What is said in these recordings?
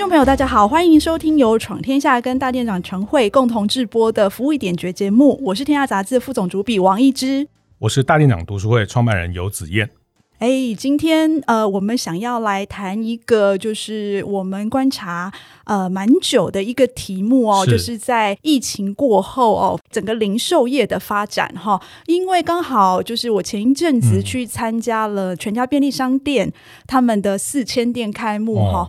众朋友，大家好，欢迎收听由闯天下跟大店长陈慧共同制播的《服务一点绝》节目。我是天下杂志副总主笔王一之，我是大店长读书会创办人游子燕。哎，今天呃，我们想要来谈一个，就是我们观察呃蛮久的一个题目哦，是就是在疫情过后哦，整个零售业的发展哈、哦。因为刚好就是我前一阵子去参加了全家便利商店、嗯、他们的四千店开幕哈。哦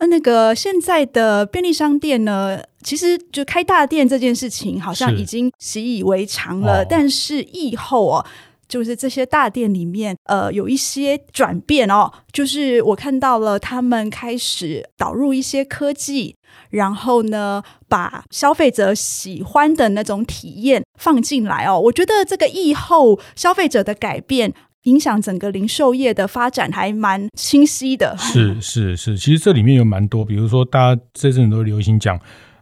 那那个现在的便利商店呢，其实就开大店这件事情好像已经习以为常了。是但是疫后哦，就是这些大店里面呃有一些转变哦，就是我看到了他们开始导入一些科技，然后呢把消费者喜欢的那种体验放进来哦。我觉得这个疫后消费者的改变。影响整个零售业的发展还蛮清晰的。是是是，其实这里面有蛮多，比如说大家这阵都流行讲，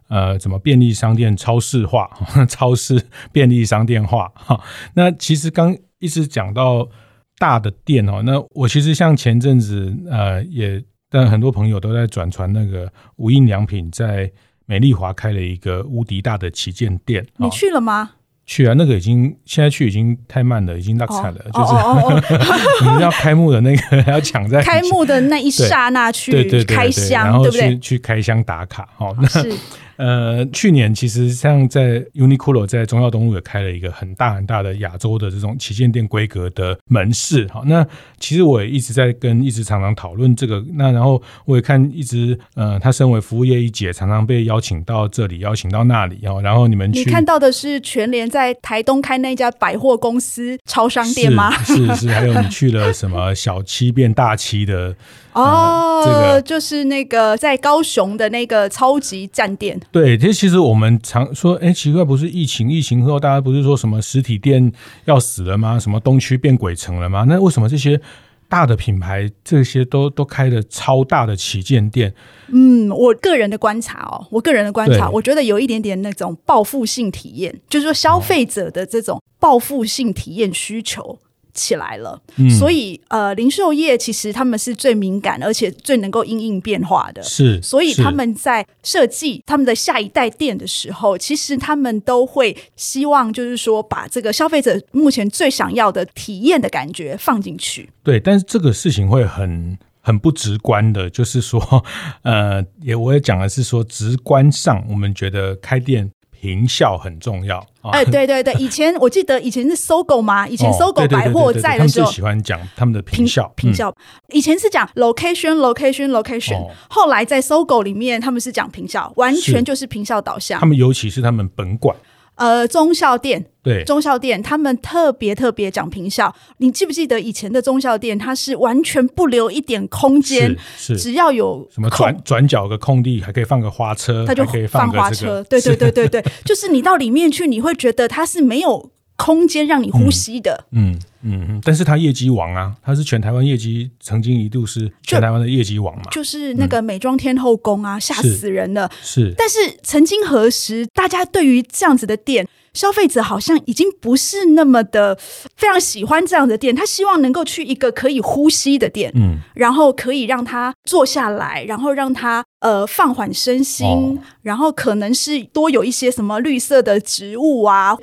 呃，怎么便利商店超市化、超市便利商店化哈。那其实刚一直讲到大的店哦，那我其实像前阵子呃，也但很多朋友都在转传那个无印良品在美丽华开了一个无敌大的旗舰店，你去了吗？去啊，那个已经现在去已经太慢了，已经落惨了。就是 你们要开幕的那个还 要抢在开幕的那一刹那去开箱，然后去对对去开箱打卡。哦，那是。呃，去年其实像在 Uniqlo 在中药东路也开了一个很大很大的亚洲的这种旗舰店规格的门市。好，那其实我也一直在跟一直常常讨论这个。那然后我也看一直呃，他身为服务业一姐，常常被邀请到这里，邀请到那里。然后然后你们去你看到的是全联在台东开那家百货公司超商店吗？是是，是，还有你去了什么小七变大七的。哦，这个就是那个在高雄的那个超级站店。对，其实其实我们常说，哎，奇怪，不是疫情，疫情后大家不是说什么实体店要死了吗？什么东区变鬼城了吗？那为什么这些大的品牌这些都都开的超大的旗舰店？嗯，我个人的观察哦，我个人的观察，我觉得有一点点那种报复性体验，就是说消费者的这种报复性体验需求。起来了，嗯、所以呃，零售业其实他们是最敏感，而且最能够因应变化的。是，所以他们在设计他们的下一代店的时候，其实他们都会希望，就是说把这个消费者目前最想要的体验的感觉放进去。对，但是这个事情会很 很不直观的，就是说，呃，也我也讲的是说，直观上我们觉得开店。坪效很重要。哎，对对对，以前我记得以前是搜狗嘛，以前搜狗百货在的时候，他们最喜欢讲他们的坪效。坪效，以前是讲 location location location，后来在搜狗里面他们是讲坪效，完全就是坪效导向。他们尤其是他们本馆。呃，中校店对中校店，他们特别特别讲平效。你记不记得以前的中校店，它是完全不留一点空间，是，是只要有什么转转角个空地，还可以放个花车，它就可以放花车。对对对对对，就是你到里面去，你会觉得它是没有空间让你呼吸的。嗯。嗯但是他业绩王啊，他是全台湾业绩曾经一度是全台湾的业绩王嘛，就，就是那个美妆天后宫啊，吓、嗯、死人了。是，但是曾经何时，大家对于这样子的店，消费者好像已经不是那么的非常喜欢这样的店，他希望能够去一个可以呼吸的店，嗯，然后可以让他坐下来，然后让他呃放缓身心，哦、然后可能是多有一些什么绿色的植物啊。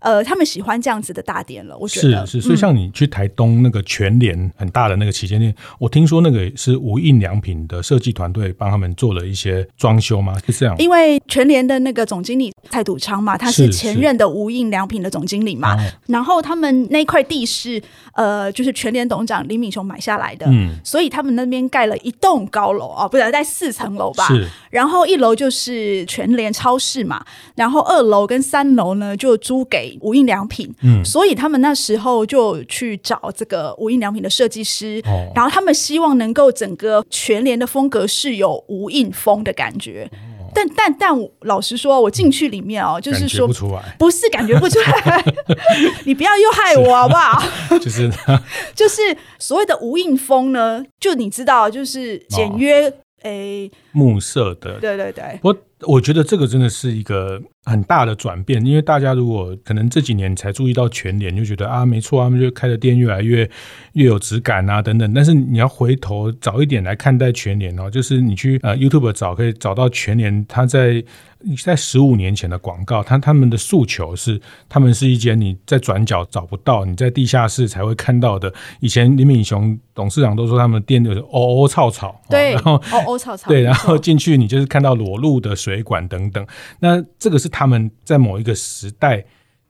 呃，他们喜欢这样子的大店了，我觉得是是，所以像你去台东那个全联很大的那个旗舰店，嗯、我听说那个是无印良品的设计团队帮他们做了一些装修吗？是这样？因为全联的那个总经理蔡笃昌嘛，他是前任的无印良品的总经理嘛，然后他们那块地是呃，就是全联董事长李敏雄买下来的，嗯，所以他们那边盖了一栋高楼啊，不是在四层楼吧？是，然后一楼就是全联超市嘛，然后二楼跟三楼呢就租给。无印良品，嗯，所以他们那时候就去找这个无印良品的设计师，哦，然后他们希望能够整个全联的风格是有无印风的感觉，但但但老实说，我进去里面哦，就是说不出来，不是感觉不出来，你不要又害我好不好？就是 就是所谓的无印风呢，就你知道，就是简约。哦诶，木色的，对对对。我我觉得这个真的是一个很大的转变，因为大家如果可能这几年才注意到全联，就觉得啊，没错啊，他们就开的店越来越越有质感啊，等等。但是你要回头早一点来看待全联哦，就是你去呃 YouTube 找，可以找到全联，他在。在十五年前的广告，他他们的诉求是，他们是一间你在转角找不到，你在地下室才会看到的。以前林敏雄董事长都说，他们店就是哦哦草草，对，然后哦哦草草，对，然后进去你就是看到裸露的水管等等。那这个是他们在某一个时代。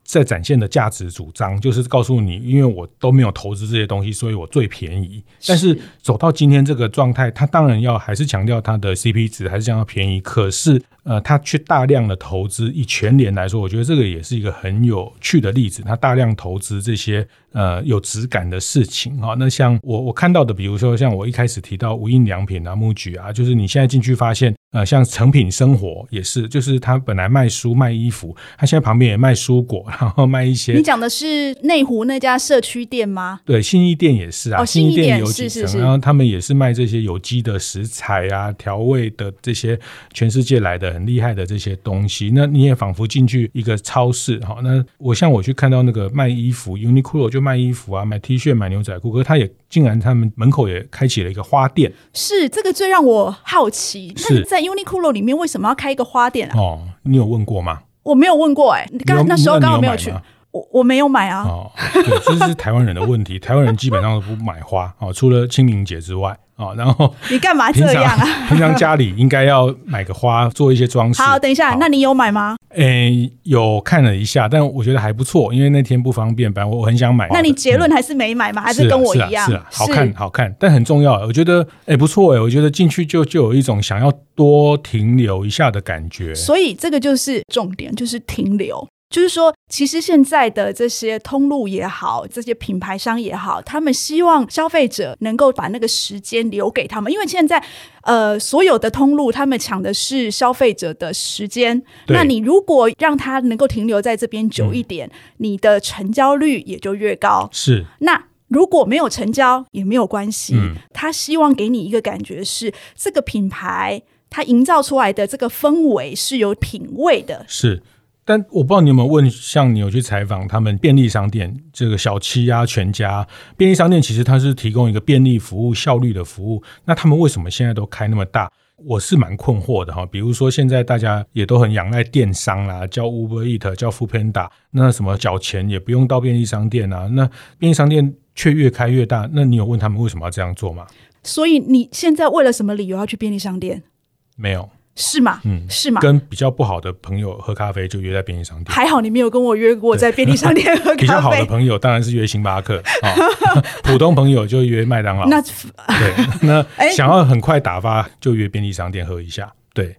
在展现的价值主张，就是告诉你，因为我都没有投资这些东西，所以我最便宜。但是走到今天这个状态，他当然要还是强调它的 CP 值，还是想要便宜。可是，呃，他去大量的投资，以全联来说，我觉得这个也是一个很有趣的例子。他大量投资这些呃有质感的事情啊。那像我我看到的，比如说像我一开始提到无印良品啊、MUJI 啊，就是你现在进去发现。呃，像成品生活也是，就是他本来卖书卖衣服，他现在旁边也卖蔬果，然后卖一些。你讲的是内湖那家社区店吗？对，信义店也是啊，哦、信义店有几层，是是是，然后他们也是卖这些有机的食材啊、调味的这些全世界来的很厉害的这些东西。那你也仿佛进去一个超市哈。那我像我去看到那个卖衣服，Uniqlo 就卖衣服啊，买 T 恤、买牛仔裤，可是他也竟然他们门口也开启了一个花店。是这个最让我好奇。是在。Uniqlo 里面为什么要开一个花店啊？哦，你有问过吗？我没有问过哎、欸，刚那时候刚好没有去，我我没有买啊。哦，对，这是台湾人的问题，台湾人基本上都不买花哦，除了清明节之外。哦，然后你干嘛这样啊？平常家里应该要买个花，做一些装饰。好，等一下，那你有买吗？诶，有看了一下，但我觉得还不错，因为那天不方便，反正我很想买。那你结论还是没买吗？还是跟我一样？是啊，好看，好看，但很重要。我觉得，诶，不错诶，我觉得进去就就有一种想要多停留一下的感觉。所以这个就是重点，就是停留。就是说，其实现在的这些通路也好，这些品牌商也好，他们希望消费者能够把那个时间留给他们，因为现在呃，所有的通路他们抢的是消费者的时间。那你如果让他能够停留在这边久一点，嗯，你的成交率也就越高。是。那如果没有成交也没有关系，嗯，他希望给你一个感觉是这个品牌它营造出来的这个氛围是有品味的。是。但我不知道你有没有问，像你有去采访他们便利商店，这个小七啊、全家便利商店，其实它是提供一个便利服务、效率的服务。那他们为什么现在都开那么大？我是蛮困惑的哈。比如说现在大家也都很仰赖电商啦，叫 Uber Eat、叫 Foodpanda，那什么缴钱也不用到便利商店啊。那便利商店却越开越大，那你有问他们为什么要这样做吗？所以你现在为了什么理由要去便利商店？没有。是吗？嗯，是吗？跟比较不好的朋友喝咖啡，就约在便利商店。还好你没有跟我约过在便利商店喝咖啡。比较好的朋友当然是约星巴克，哦、普通朋友就约麦当劳。那对，那想要很快打发，就约便利商店喝一下。对，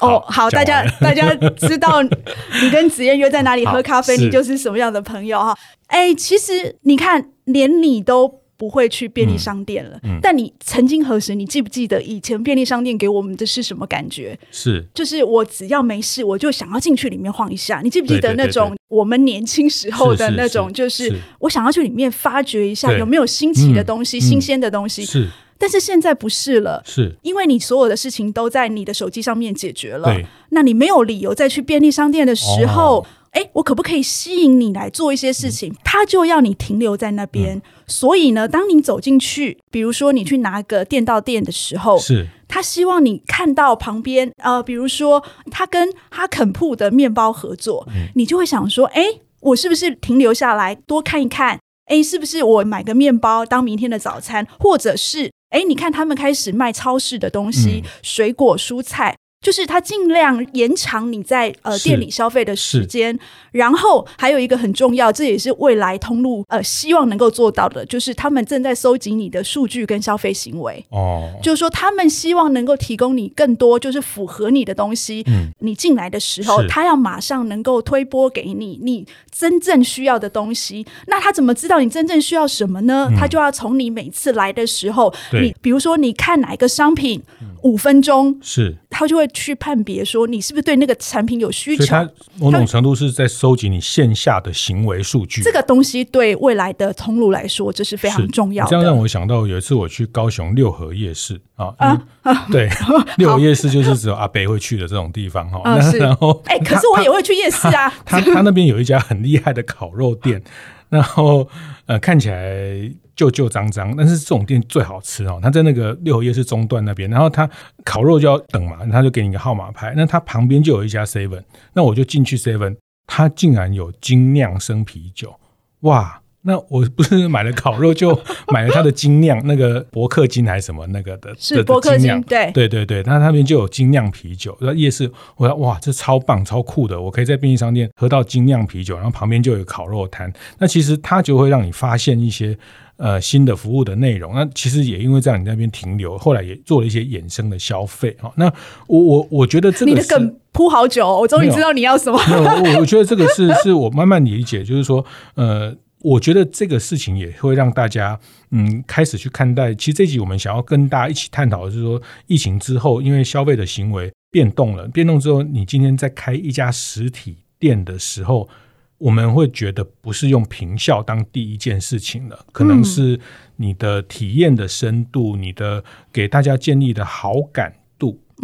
哦，好，大家大家知道你跟子燕约在哪里喝咖啡，你就是什么样的朋友哈？哎，其实你看，连你都。不会去便利商店了，嗯嗯、但你曾经何时？你记不记得以前便利商店给我们的是什么感觉？是，就是我只要没事，我就想要进去里面晃一下。你记不记得那种我们年轻时候的那种？就是我想要去里面发掘一下有没有新奇的东西、新鲜的东西。是，但是现在不是了，是因为你所有的事情都在你的手机上面解决了。那你没有理由再去便利商店的时候。哦哎，我可不可以吸引你来做一些事情？他就要你停留在那边。嗯、所以呢，当你走进去，比如说你去拿个电到店的时候，是他希望你看到旁边，呃，比如说他跟哈肯铺的面包合作，嗯、你就会想说，哎，我是不是停留下来多看一看？哎，是不是我买个面包当明天的早餐？或者是，哎，你看他们开始卖超市的东西，嗯、水果、蔬菜。就是他尽量延长你在呃店里消费的时间，然后还有一个很重要，这也是未来通路呃希望能够做到的，就是他们正在收集你的数据跟消费行为。哦，就是说他们希望能够提供你更多，就是符合你的东西。嗯，你进来的时候，他要马上能够推播给你你真正需要的东西。那他怎么知道你真正需要什么呢？嗯，他就要从你每次来的时候，你比如说你看哪一个商品，五分钟是。他就会去判别说你是不是对那个产品有需求。所以，他某种程度是在收集你线下的行为数据。这个东西对未来的通路来说，这是非常重要的。这样让我想到有一次我去高雄六合夜市啊，啊啊对，六合夜市就是只有阿北会去的这种地方哈。嗯、然后，哎、欸，可是我也会去夜市啊。他他，他那边有一家很厉害的烤肉店，然后呃看起来。旧旧脏脏，但是这种店最好吃哦。它在那个六合夜市中段那边，然后他烤肉就要等嘛，他就给你个号码牌。那他旁边就有一家 seven，那我就进去 seven，他竟然有精酿生啤酒，哇！那我不是买了烤肉，就买了它的精酿那个伯克金还是什么那个的，是伯克金，对对对对，他那边就有精酿啤酒。那夜市，我说哇，这超棒超酷的，我可以在便利商店喝到精酿啤酒，然后旁边就有烤肉摊。那其实它就会让你发现一些呃新的服务的内容。那其实也因为这样，你那边停留，后来也做了一些衍生的消费。哈，那我我我觉得这个你的梗铺好久，我终于知道你要什么。我我觉得这个是是我慢慢理解，就是说呃。我觉得这个事情也会让大家嗯开始去看待。其实这集我们想要跟大家一起探讨的是说，疫情之后，因为消费的行为变动了，变动之后，你今天在开一家实体店的时候，我们会觉得不是用平效当第一件事情了，可能是你的体验的深度，你的给大家建立的好感。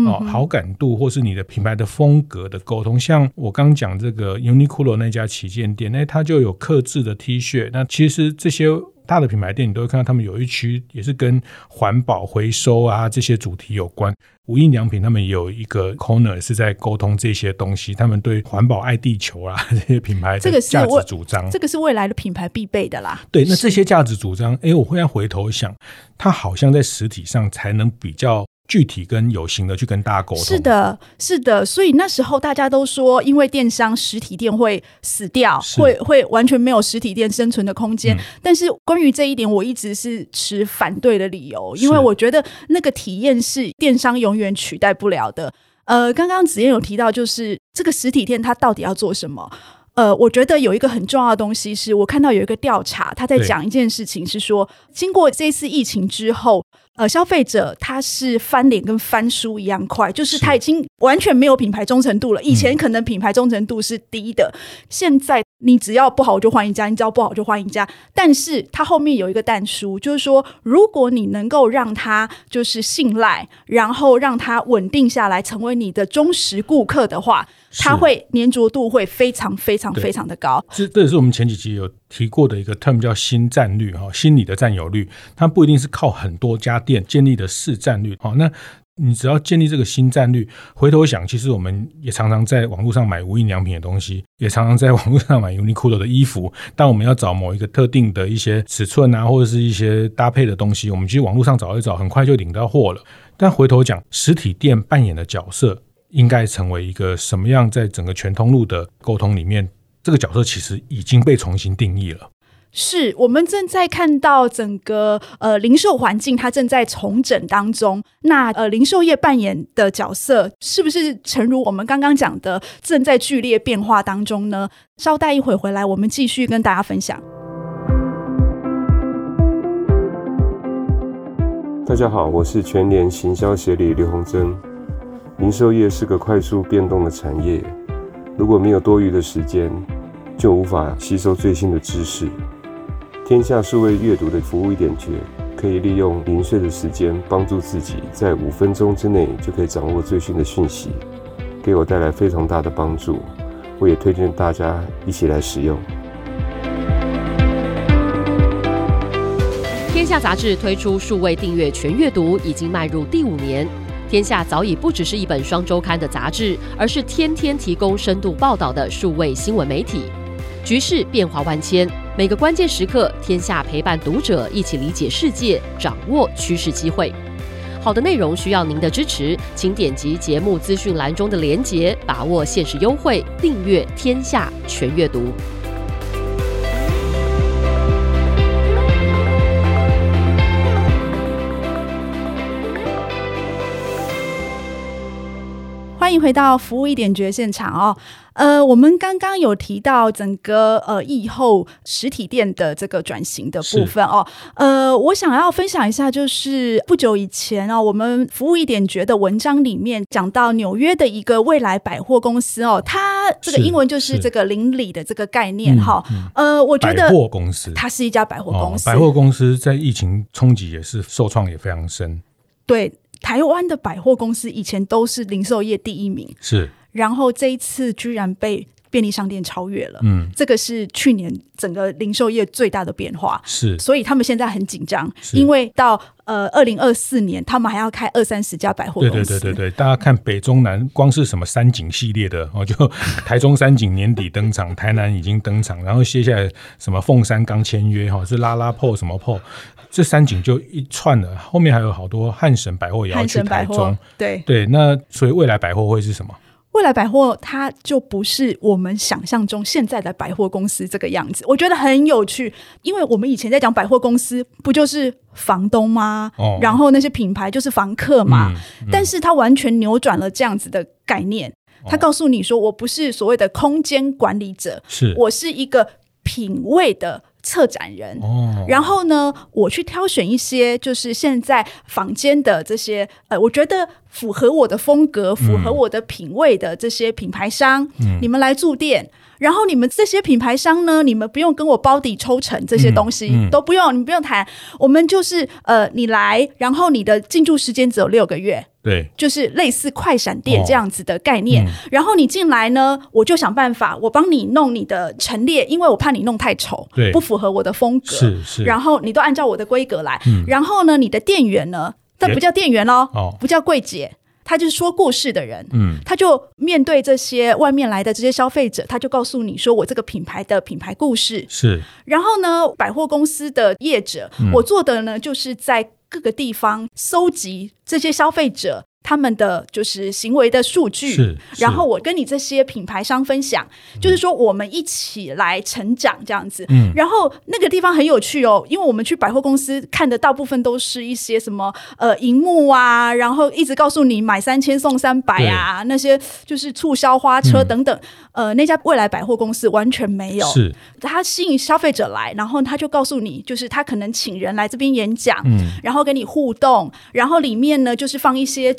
哦，好感度或是你的品牌的风格的沟通，像我刚讲这个 Uniqlo 那家旗舰店，那它就有刻制的 T 恤。那其实这些大的品牌店，你都会看到他们有一区也是跟环保回收啊这些主题有关。无印良品他们也有一个 corner 是在沟通这些东西，他们对环保爱地球啊 这些品牌这个价值主张，这个是未来的品牌必备的啦。对，那这些价值主张，哎，我会要回头想，它好像在实体上才能比较。具体跟有形的去跟大家沟通，是的，是的，所以那时候大家都说，因为电商实体店会死掉，会会完全没有实体店生存的空间。嗯、但是关于这一点，我一直是持反对的理由，因为我觉得那个体验是电商永远取代不了的。呃，刚刚子燕有提到，就是这个实体店它到底要做什么？呃，我觉得有一个很重要的东西，是我看到有一个调查，他在讲一件事情，是说经过这次疫情之后。呃，消费者他是翻脸跟翻书一样快，就是他已经完全没有品牌忠诚度了。以前可能品牌忠诚度是低的，嗯、现在你只要不好我就换一家，你只要不好就换一家。但是它后面有一个但书，就是说如果你能够让他就是信赖，然后让他稳定下来，成为你的忠实顾客的话。他会粘着度会非常非常非常的高，这这也是我们前几集有提过的一个 term 叫新占率哈，心理的占有率，它不一定是靠很多家店建立的市占率，好，那你只要建立这个新占率，回头想，其实我们也常常在网络上买无印良品的东西，也常常在网络上买 Uniqlo 的衣服，当我们要找某一个特定的一些尺寸啊，或者是一些搭配的东西，我们其实网络上找一找，很快就领到货了。但回头讲，实体店扮演的角色。应该成为一个什么样？在整个全通路的沟通里面，这个角色其实已经被重新定义了。是我们正在看到整个呃零售环境，它正在重整当中。那呃，零售业扮演的角色，是不是诚如我们刚刚讲的，正在剧烈变化当中呢？稍待一会回来，我们继续跟大家分享。大家好，我是全联行销协理刘宏珍。零售业是个快速变动的产业，如果没有多余的时间，就无法吸收最新的知识。天下数位阅读的服务一点绝，可以利用零碎的时间，帮助自己在五分钟之内就可以掌握最新的讯息，给我带来非常大的帮助。我也推荐大家一起来使用。天下杂志推出数位订阅全阅读，已经迈入第五年。天下早已不只是一本双周刊的杂志，而是天天提供深度报道的数位新闻媒体。局势变化万千，每个关键时刻，天下陪伴读者一起理解世界，掌握趋势机会。好的内容需要您的支持，请点击节目资讯栏中的连结，把握限时优惠，订阅天下全阅读。欢欢迎回到服务一点觉现场哦。呃，我们刚刚有提到整个呃疫后实体店的这个转型的部分哦。呃，我想要分享一下，就是不久以前哦，我们服务一点觉的文章里面讲到纽约的一个未来百货公司哦，它这个英文就是这个邻里的这个概念哈。呃，我觉得百货公司它是一家百货公司，哦、百货公司在疫情冲击也是受创也非常深。对。台湾的百货公司以前都是零售业第一名，是，然后这一次居然被便利商店超越了，嗯，这个是去年整个零售业最大的变化，是，所以他们现在很紧张，因为到呃二零二四年，他们还要开二三十家百货公司，对对对对对，大家看北中南，光是什么三井系列的 哦，就台中三井年底登场，台南已经登场，然后接下来什么凤山刚签约哈，是拉拉破什么铺。这三景就一串了，后面还有好多汉神百货也要去台中，对对。那所以未来百货会是什么？未来百货它就不是我们想象中现在的百货公司这个样子，我觉得很有趣，因为我们以前在讲百货公司，不就是房东吗？哦，然后那些品牌就是房客嘛。嗯嗯、但是它完全扭转了这样子的概念，它告诉你说，我不是所谓的空间管理者，是我是一个品味的。策展人，哦，然后呢，我去挑选一些就是现在坊间的这些呃，我觉得符合我的风格、符合我的品味的这些品牌商，嗯，你们来驻店。然后你们这些品牌商呢，你们不用跟我包底抽成这些东西，嗯嗯、都不用，你们不用谈。我们就是呃，你来，然后你的进驻时间只有六个月，对，就是类似快闪店这样子的概念。哦嗯、然后你进来呢，我就想办法，我帮你弄你的陈列，因为我怕你弄太丑，对，不符合我的风格。是是。然后你都按照我的规格来。嗯、然后呢，你的店员呢，这不叫店员喽，哦，不叫柜姐。他就是说故事的人，嗯，他就面对这些外面来的这些消费者，他就告诉你说，我这个品牌的品牌故事是。然后呢，百货公司的业者，嗯，我做的呢，就是在各个地方搜集这些消费者。他们的就是行为的数据，然后我跟你这些品牌商分享，就是说我们一起来成长这样子。嗯，然后那个地方很有趣哦，因为我们去百货公司看的大部分都是一些什么呃荧幕啊，然后一直告诉你买三千送三百啊，那些就是促销花车等等。呃，那家未来百货公司完全没有，是。他吸引消费者来，然后他就告诉你，就是他可能请人来这边演讲，嗯，然后跟你互动，然后里面呢就是放一些。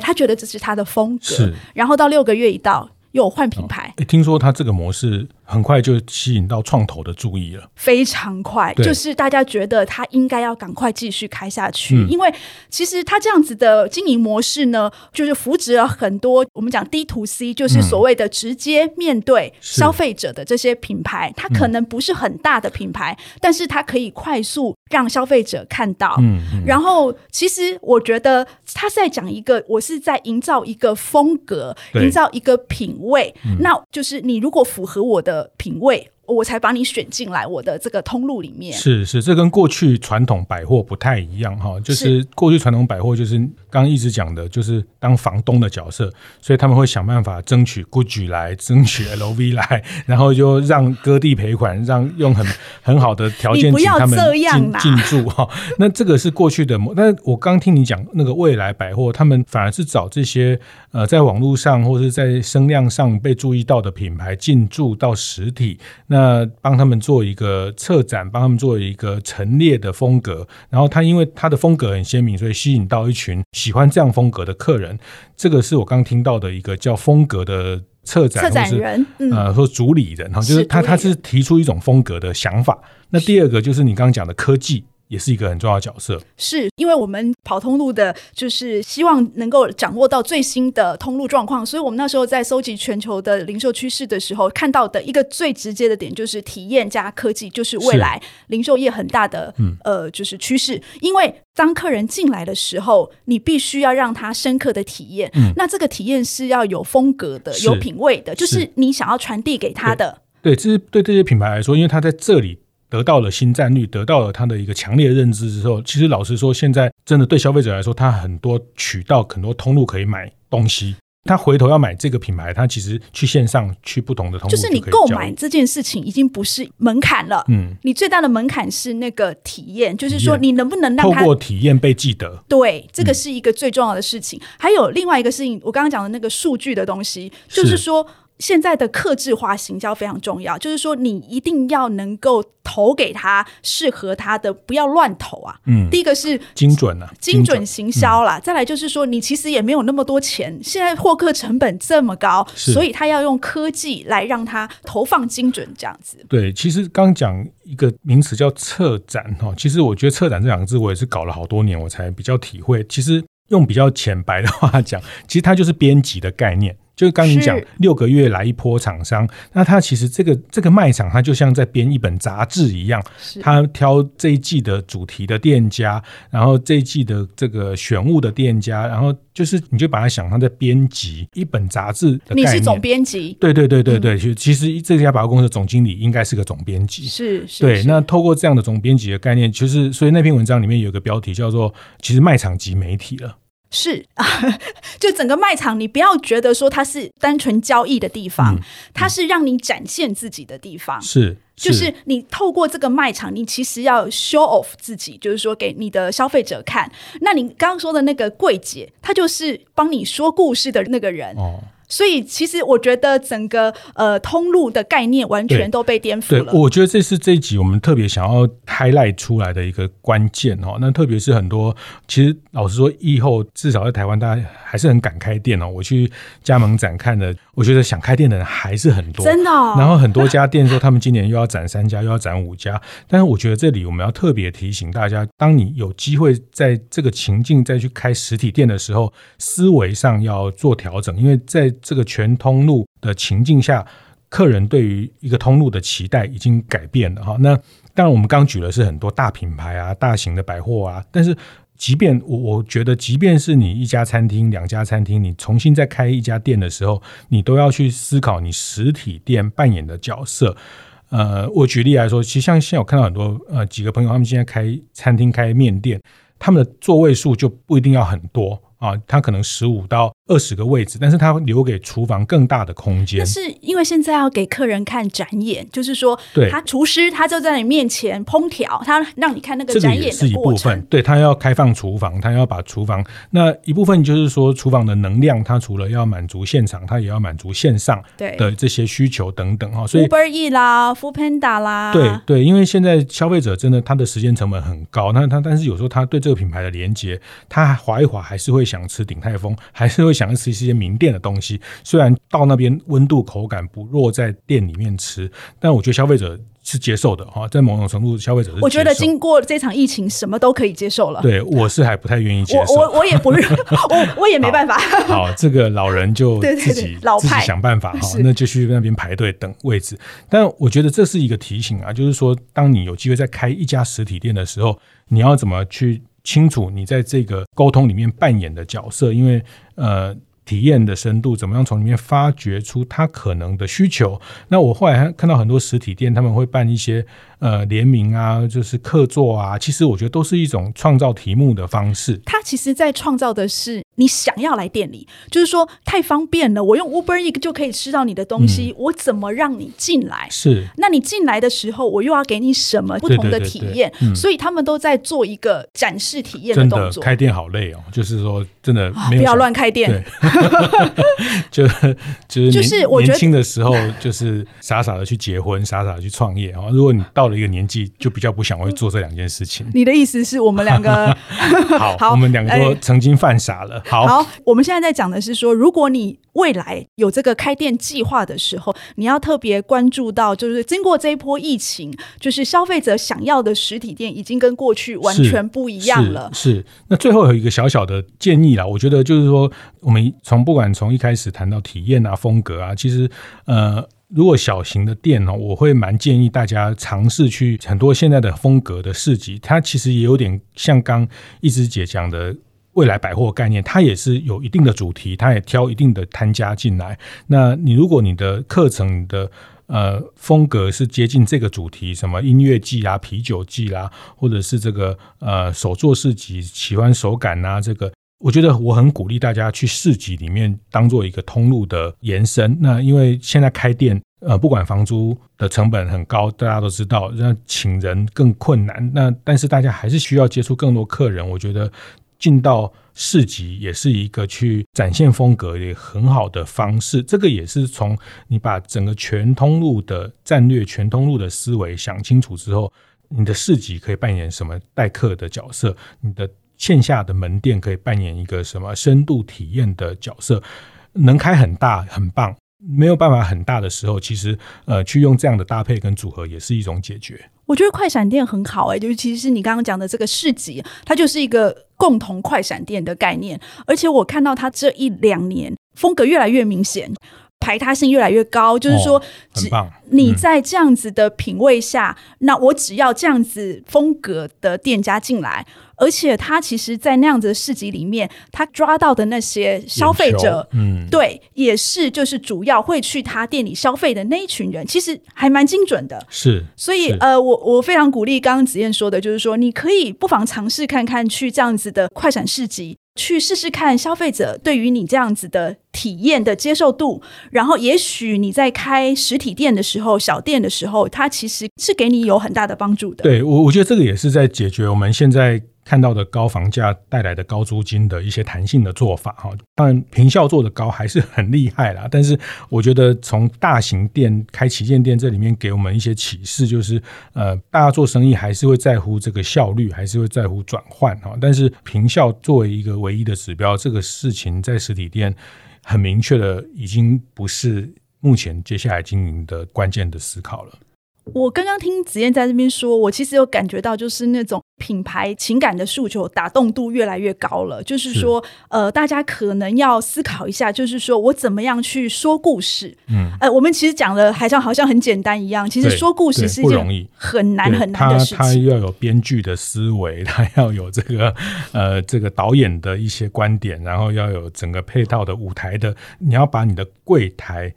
他觉得这是他的风格。是，然后到六个月一到，又换品牌。哦，听说他这个模式。很快就吸引到创投的注意了，非常快，就是大家觉得他应该要赶快继续开下去，嗯、因为其实他这样子的经营模式呢，就是扶植了很多我们讲 D to C，就是所谓的直接面对消费者的这些品牌，它可能不是很大的品牌，嗯、但是它可以快速让消费者看到。嗯，嗯。然后其实我觉得他是在讲一个，我是在营造一个风格，营造一个品味，嗯、那就是你如果符合我的。品味。我才把你选进来我的这个通路里面。是是，这跟过去传统百货不太一样哈。就是过去传统百货就是刚刚一直讲的，就是当房东的角色，所以他们会想办法争取 GUCCI 来，争取 LV 来，然后就让割地赔款，让用很很好的条件 请他们进进驻哈。那这个是过去的。那我刚听你讲那个未来百货，他们反而是找这些呃在网络上或是在声量上被注意到的品牌进驻到实体。那那帮他们做一个策展，帮他们做一个陈列的风格，然后他因为他的风格很鲜明，所以吸引到一群喜欢这样风格的客人。这个是我刚听到的一个叫风格的策展，人，是呃，说主理人，哈，就是他他是提出一种风格的想法。那第二个就是你刚刚讲的科技。也是一个很重要的角色，是因为我们跑通路的，就是希望能够掌握到最新的通路状况，所以我们那时候在搜集全球的零售趋势的时候，看到的一个最直接的点就是体验加科技，就是未来零售业很大的呃就是趋势。因为当客人进来的时候，你必须要让他深刻的体验，嗯，那这个体验是要有风格的、有品味的，就是你想要传递给他的。对，这是对这些品牌来说，因为他在这里。得到了新战略，得到了他的一个强烈认知之后，其实老实说，现在真的对消费者来说，他很多渠道、很多通路可以买东西。他回头要买这个品牌，他其实去线上去不同的通路就，就是你购买这件事情已经不是门槛了。嗯，你最大的门槛是那个体验，就是说你能不能让他透过体验被记得？对，这个是一个最重要的事情。嗯、还有另外一个事情，我刚刚讲的那个数据的东西，就是说。现在的克制化行销非常重要，就是说你一定要能够投给他适合他的，不要乱投啊。嗯，第一个是精准啊，精准行销啦。再来就是说，你其实也没有那么多钱，现在获客成本这么高，所以他要用科技来让他投放精准这样子。对，其实刚讲一个名词叫策展哈，其实我觉得策展这两个字，我也是搞了好多年，我才比较体会。其实用比较浅白的话讲，其实它就是编辑的概念。就是刚你讲六个月来一波厂商，那他其实这个这个卖场，他就像在编一本杂志一样，他挑这一季的主题的店家，然后这一季的这个选物的店家，然后就是你就把它想象在编辑一本杂志的概念。你是总编辑？对对对对对，其、嗯、其实这家百货公司的总经理应该是个总编辑。是是。对，那透过这样的总编辑的概念，就是所以那篇文章里面有一个标题叫做“其实卖场即媒体了”。是啊，就整个卖场，你不要觉得说它是单纯交易的地方，它是让你展现自己的地方。是，是，就是你透过这个卖场，你其实要 show off 自己，就是说给你的消费者看。那你刚刚说的那个柜姐，她就是帮你说故事的那个人。哦。所以，其实我觉得整个呃通路的概念完全都被颠覆了。对，我觉得这是这一集我们特别想要 highlight 出来的一个关键哦。那特别是很多，其实老实说，以后至少在台湾，大家还是很敢开店哦。我去加盟展看的，我觉得想开店的人还是很多，真的哦。然后很多家店说他们今年又要展三家，又要展五家。但是我觉得这里我们要特别提醒大家，当你有机会在这个情境再去开实体店的时候，思维上要做调整，因为在这个全通路的情境下，客人对于一个通路的期待已经改变了哈。那当然，我们刚举的是很多大品牌啊、大型的百货啊，但是即便我我觉得，即便是你一家餐厅、两家餐厅，你重新再开一家店的时候，你都要去思考你实体店扮演的角色。呃，我举例来说，其实像现在我看到很多呃几个朋友，他们现在开餐厅、开面店，他们的座位数就不一定要很多。啊，他可能十五到二十个位置，但是他留给厨房更大的空间。但是因为现在要给客人看展演，就是说，对，他厨师他就在你面前烹调，他让你看那个展演的。这个也是一部分，对，他要开放厨房，他要把厨房那一部分就是说厨房的能量，他除了要满足现场，他也要满足线上的这些需求等等哈。所以 Uber Eats 啦，Foodpanda 啦，对对，因为现在消费者真的他的时间成本很高，那他但是有时候他对这个品牌的连接，他划一划还是会。想吃鼎泰丰，还是会想要吃一些名店的东西。虽然到那边温度口感不弱，在店里面吃，但我觉得消费者是接受的哈。在某种程度，消费者是。我觉得经过这场疫情，什么都可以接受了。对，我是还不太愿意接受。我我，我也不认，我我也没办法好。好，这个老人就自己对对对老自己想办法哈，那就去那边排队等位置。但我觉得这是一个提醒啊，就是说，当你有机会再开一家实体店的时候，你要怎么去？清楚你在这个沟通里面扮演的角色，因为呃，体验的深度怎么样从里面发掘出他可能的需求？那我后来还看到很多实体店，他们会办一些呃联名啊，就是客座啊，其实我觉得都是一种创造题目的方式。他其实在创造的是。你想要来店里，就是说太方便了。我用 Uber Eats 就可以吃到你的东西，嗯、我怎么让你进来？是，那你进来的时候，我又要给你什么不同的体验？对对对对，嗯、所以他们都在做一个展示体验的动作。开店好累哦，就是说真的没有，不要乱开店。就 就是就是我觉得年轻的时候就是傻傻的去结婚，傻傻的去创业啊。如果你到了一个年纪，就比较不想会做这两件事情。你的意思是我们两个 好，好，我们两个都曾经犯傻了。好，好，我们现在在讲的是说，如果你未来有这个开店计划的时候，你要特别关注到，就是经过这一波疫情，就是消费者想要的实体店已经跟过去完全不一样了。是，是，那最后有一个小小的建议啦，我觉得就是说，我们从不管从一开始谈到体验啊、风格啊，其实呃，如果小型的店呢，我会蛮建议大家尝试去很多现在的风格的市集，它其实也有点像刚一枝姐讲的。未来百货概念，它也是有一定的主题，它也挑一定的摊家进来。那你如果你的课程的呃风格是接近这个主题，什么音乐季啊、啤酒季啦、或者是这个呃手作市集，喜欢手感啊，这个我觉得我很鼓励大家去市集里面当做一个通路的延伸。那因为现在开店，呃，不管房租的成本很高，大家都知道，那请人更困难。那但是大家还是需要接触更多客人。我觉得进到市集也是一个去展现风格也很好的方式。这个也是从你把整个全通路的战略、全通路的思维想清楚之后，你的市集可以扮演什么待客的角色？你的线下的门店可以扮演一个什么深度体验的角色？能开很大很棒，没有办法很大的时候，其实呃，去用这样的搭配跟组合也是一种解决。我觉得快闪店很好哎、欸，就是你刚刚讲的这个市集，它就是一个共同快闪店的概念，而且我看到它这一两年风格越来越明显。排他性越来越高，就是说。你在这样子的品味下，那我只要这样子风格的店家进来，而且他其实，在那样子的市集里面，他抓到的那些消费者，嗯，对，也是就是主要会去他店里消费的那一群人，其实还蛮精准的。是，所以呃，我我非常鼓励刚刚子燕说的，就是说，你可以不妨尝试看看去这样子的快闪市集。去试试看消费者对于你这样子的体验的接受度，然后也许你在开实体店的时候，小店的时候，它其实是给你有很大的帮助的。对，我我觉得这个也是在解决我们现在。看到的高房价带来的高租金的一些弹性的做法，哈，当然平效做的高还是很厉害啦。但是我觉得从大型店开旗舰店这里面给我们一些启示，就是呃，大家做生意还是会在乎这个效率，还是会在乎转换哈。但是平效作为一个唯一的指标，这个事情在实体店很明确的已经不是目前接下来经营的关键的思考了。我刚刚听子燕在这边说，我其实有感觉到，就是那种品牌情感的诉求打动度越来越高了。就是说，是呃，大家可能要思考一下，就是说我怎么样去说故事。嗯，呃，我们其实讲的好像好像很简单一样，其实说故事是一件很难很难的事情。他要有编剧的思维，他要有这个呃这个导演的一些观点，然后要有整个配套的舞台的，你要把你的柜台。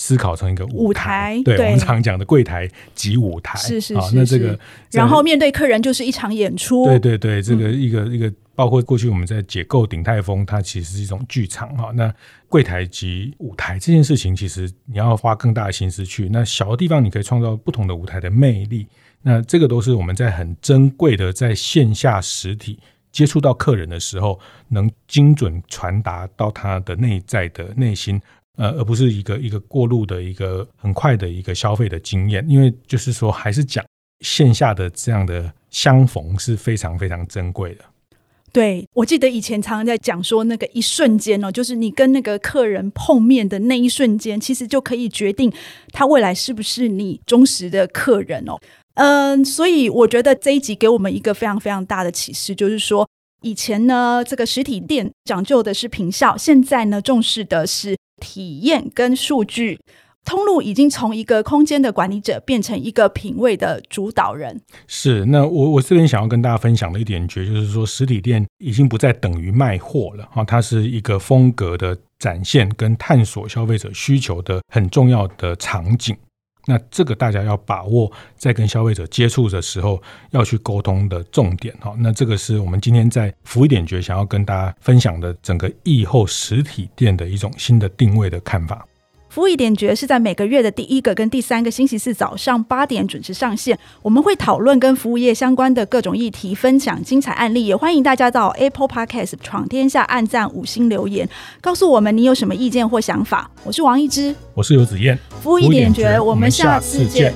思考成一个舞台，舞台对，对我们常讲的柜台及舞台，是是是，是。那这个，然后面对客人就是一场演出。对对对，这个一个、嗯、一个，包括过去我们在解构鼎泰丰，它其实是一种剧场哈。那柜台及舞台这件事情，其实你要花更大的心思去。那小的地方，你可以创造不同的舞台的魅力。那这个都是我们在很珍贵的在线下实体接触到客人的时候，能精准传达到他的内在的内心。呃，而不是一个一个过路的一个很快的一个消费的经验，因为就是说，还是讲线下的这样的相逢是非常非常珍贵的。对，我记得以前常常在讲说，那个一瞬间哦，就是你跟那个客人碰面的那一瞬间，其实就可以决定他未来是不是你忠实的客人哦。嗯，所以我觉得这一集给我们一个非常非常大的启示，就是说，以前呢，这个实体店讲究的是平效，现在呢，重视的是。体验跟数据通路已经从一个空间的管理者变成一个品味的主导人。是，那我我这边想要跟大家分享的一点，觉就是说，实体店已经不再等于卖货了啊，它是一个风格的展现跟探索消费者需求的很重要的场景。那这个大家要把握，在跟消费者接触的时候要去沟通的重点哈。那这个是我们今天在福一点觉想要跟大家分享的整个疫后实体店的一种新的定位的看法。服务一点绝是在每个月的第一个跟第三个星期四早上八点准时上线。我们会讨论跟服务业相关的各种议题，分享精彩案例，也欢迎大家到 Apple Podcast 闯天下按赞五星留言，告诉我们你有什么意见或想法。我是王一之，我是游子燕，服务一点绝，我们下次见。